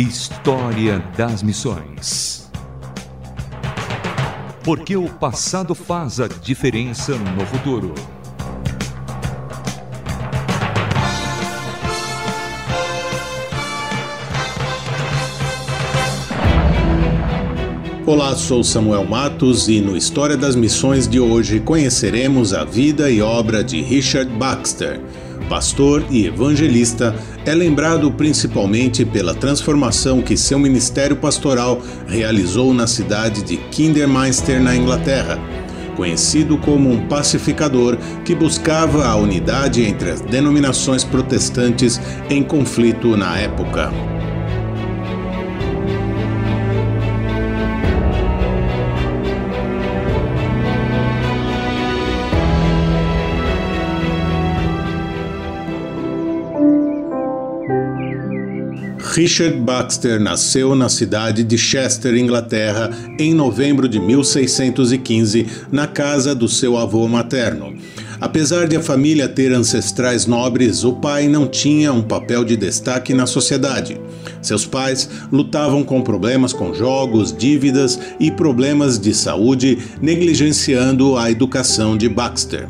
História das Missões. Porque o passado faz a diferença no futuro. Olá, sou Samuel Matos e no História das Missões de hoje conheceremos a vida e obra de Richard Baxter. Pastor e evangelista, é lembrado principalmente pela transformação que seu ministério pastoral realizou na cidade de Kinderminster, na Inglaterra. Conhecido como um pacificador que buscava a unidade entre as denominações protestantes em conflito na época. Richard Baxter nasceu na cidade de Chester, Inglaterra, em novembro de 1615, na casa do seu avô materno. Apesar de a família ter ancestrais nobres, o pai não tinha um papel de destaque na sociedade. Seus pais lutavam com problemas com jogos, dívidas e problemas de saúde, negligenciando a educação de Baxter.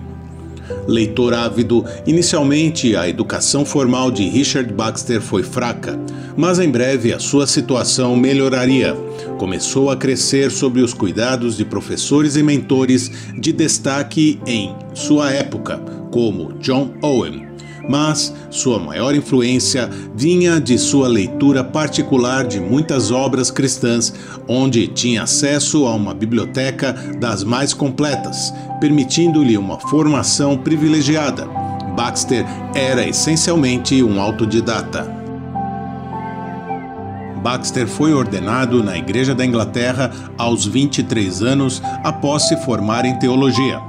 Leitor ávido, inicialmente a educação formal de Richard Baxter foi fraca, mas em breve a sua situação melhoraria. Começou a crescer sob os cuidados de professores e mentores de destaque em sua época, como John Owen, mas sua maior influência vinha de sua leitura particular de muitas obras cristãs, onde tinha acesso a uma biblioteca das mais completas, permitindo-lhe uma formação privilegiada. Baxter era essencialmente um autodidata. Baxter foi ordenado na Igreja da Inglaterra aos 23 anos após se formar em teologia.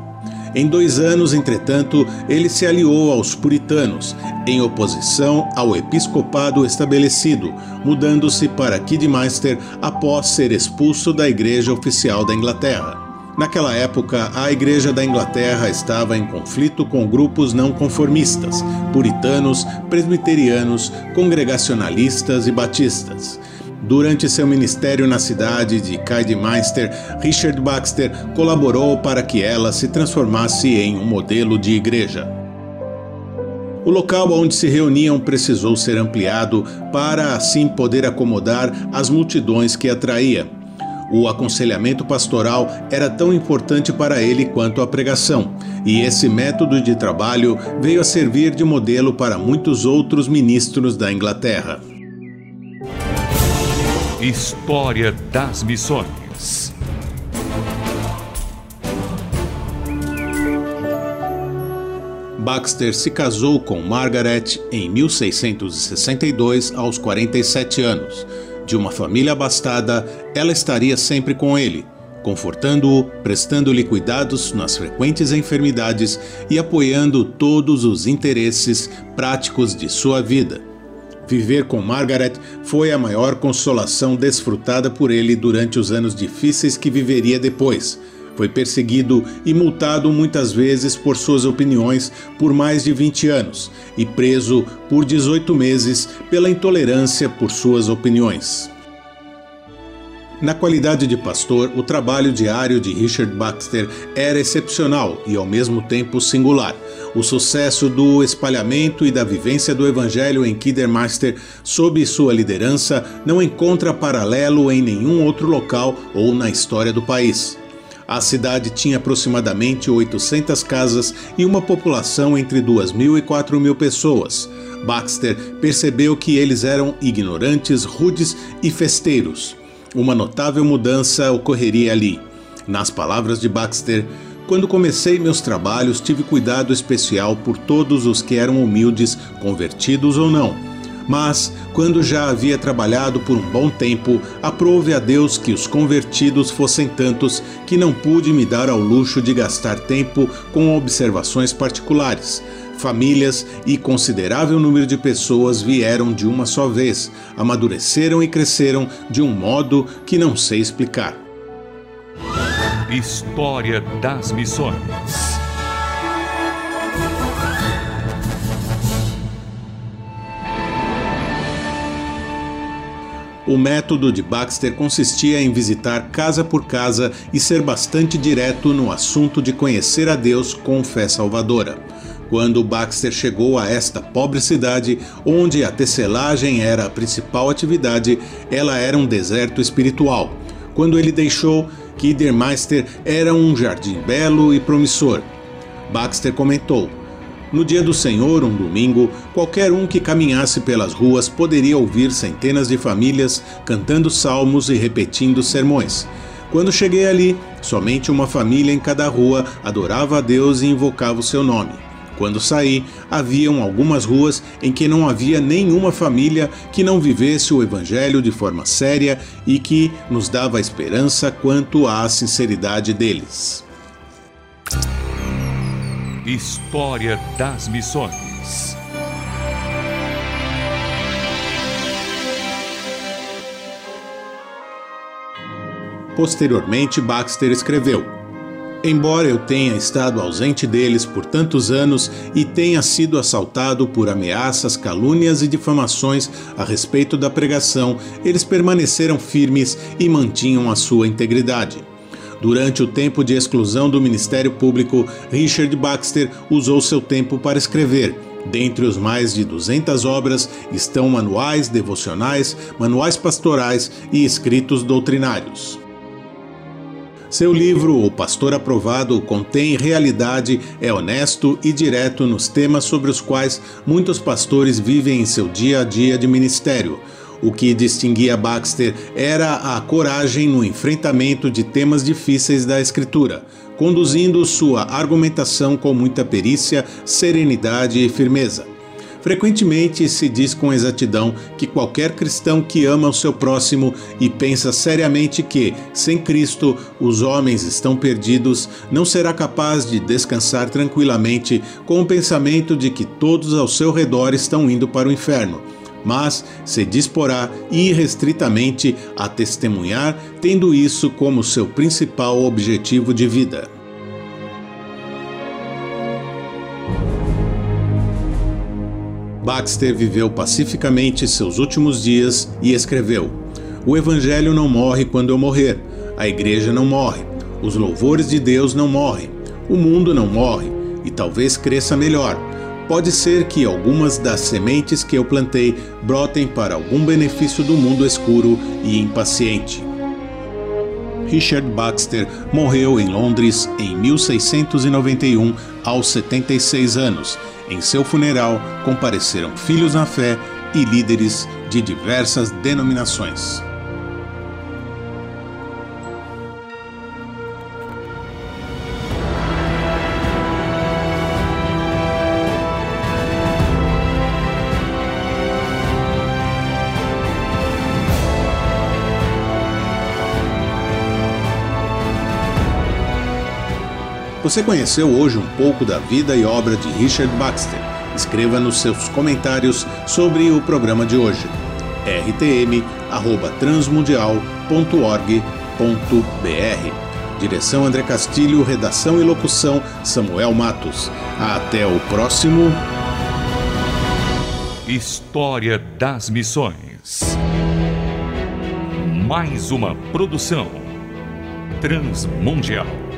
Em dois anos, entretanto, ele se aliou aos puritanos, em oposição ao episcopado estabelecido, mudando-se para Kidminster após ser expulso da Igreja Oficial da Inglaterra. Naquela época, a Igreja da Inglaterra estava em conflito com grupos não conformistas, puritanos, presbiterianos, congregacionalistas e batistas. Durante seu ministério na cidade de Kidderminster, Richard Baxter colaborou para que ela se transformasse em um modelo de igreja. O local onde se reuniam precisou ser ampliado para assim poder acomodar as multidões que atraía. O aconselhamento pastoral era tão importante para ele quanto a pregação, e esse método de trabalho veio a servir de modelo para muitos outros ministros da Inglaterra. História das Missões. Baxter se casou com Margaret em 1662 aos 47 anos. De uma família abastada, ela estaria sempre com ele, confortando-o, prestando-lhe cuidados nas frequentes enfermidades e apoiando todos os interesses práticos de sua vida. Viver com Margaret foi a maior consolação desfrutada por ele durante os anos difíceis que viveria depois. Foi perseguido e multado muitas vezes por suas opiniões por mais de 20 anos e preso por 18 meses pela intolerância por suas opiniões. Na qualidade de pastor, o trabalho diário de Richard Baxter era excepcional e ao mesmo tempo singular. O sucesso do espalhamento e da vivência do Evangelho em Kidderminster, sob sua liderança, não encontra paralelo em nenhum outro local ou na história do país. A cidade tinha aproximadamente 800 casas e uma população entre 2 mil e 4 mil pessoas. Baxter percebeu que eles eram ignorantes, rudes e festeiros. Uma notável mudança ocorreria ali. Nas palavras de Baxter, quando comecei meus trabalhos, tive cuidado especial por todos os que eram humildes, convertidos ou não. Mas, quando já havia trabalhado por um bom tempo, aprove a Deus que os convertidos fossem tantos que não pude me dar ao luxo de gastar tempo com observações particulares famílias e considerável número de pessoas vieram de uma só vez, amadureceram e cresceram de um modo que não sei explicar. História das Missões O método de Baxter consistia em visitar casa por casa e ser bastante direto no assunto de conhecer a Deus com fé salvadora. Quando Baxter chegou a esta pobre cidade, onde a tecelagem era a principal atividade, ela era um deserto espiritual. Quando ele deixou, Kiddermeister era um jardim belo e promissor. Baxter comentou: no dia do Senhor, um domingo, qualquer um que caminhasse pelas ruas poderia ouvir centenas de famílias cantando salmos e repetindo sermões. Quando cheguei ali, somente uma família em cada rua adorava a Deus e invocava o seu nome. Quando saí, haviam algumas ruas em que não havia nenhuma família que não vivesse o Evangelho de forma séria e que nos dava esperança quanto à sinceridade deles. História das Missões. Posteriormente, Baxter escreveu: Embora eu tenha estado ausente deles por tantos anos e tenha sido assaltado por ameaças, calúnias e difamações a respeito da pregação, eles permaneceram firmes e mantinham a sua integridade. Durante o tempo de exclusão do Ministério Público, Richard Baxter usou seu tempo para escrever. Dentre os mais de 200 obras estão manuais devocionais, manuais pastorais e escritos doutrinários. Seu livro, O Pastor Aprovado, contém realidade, é honesto e direto nos temas sobre os quais muitos pastores vivem em seu dia a dia de ministério o que distinguia Baxter era a coragem no enfrentamento de temas difíceis da escritura, conduzindo sua argumentação com muita perícia, serenidade e firmeza. Frequentemente se diz com exatidão que qualquer cristão que ama o seu próximo e pensa seriamente que, sem Cristo, os homens estão perdidos, não será capaz de descansar tranquilamente com o pensamento de que todos ao seu redor estão indo para o inferno mas se disporá irrestritamente a testemunhar, tendo isso como seu principal objetivo de vida. Baxter viveu pacificamente seus últimos dias e escreveu: O Evangelho não morre quando eu morrer, a Igreja não morre, os louvores de Deus não morrem, o mundo não morre e talvez cresça melhor pode ser que algumas das sementes que eu plantei brotem para algum benefício do mundo escuro e impaciente. Richard Baxter morreu em Londres em 1691, aos 76 anos. Em seu funeral compareceram filhos na fé e líderes de diversas denominações. Você conheceu hoje um pouco da vida e obra de Richard Baxter. Escreva nos seus comentários sobre o programa de hoje. rtm@transmundial.org.br. Direção André Castilho, redação e locução Samuel Matos. Até o próximo História das Missões. Mais uma produção transmundial.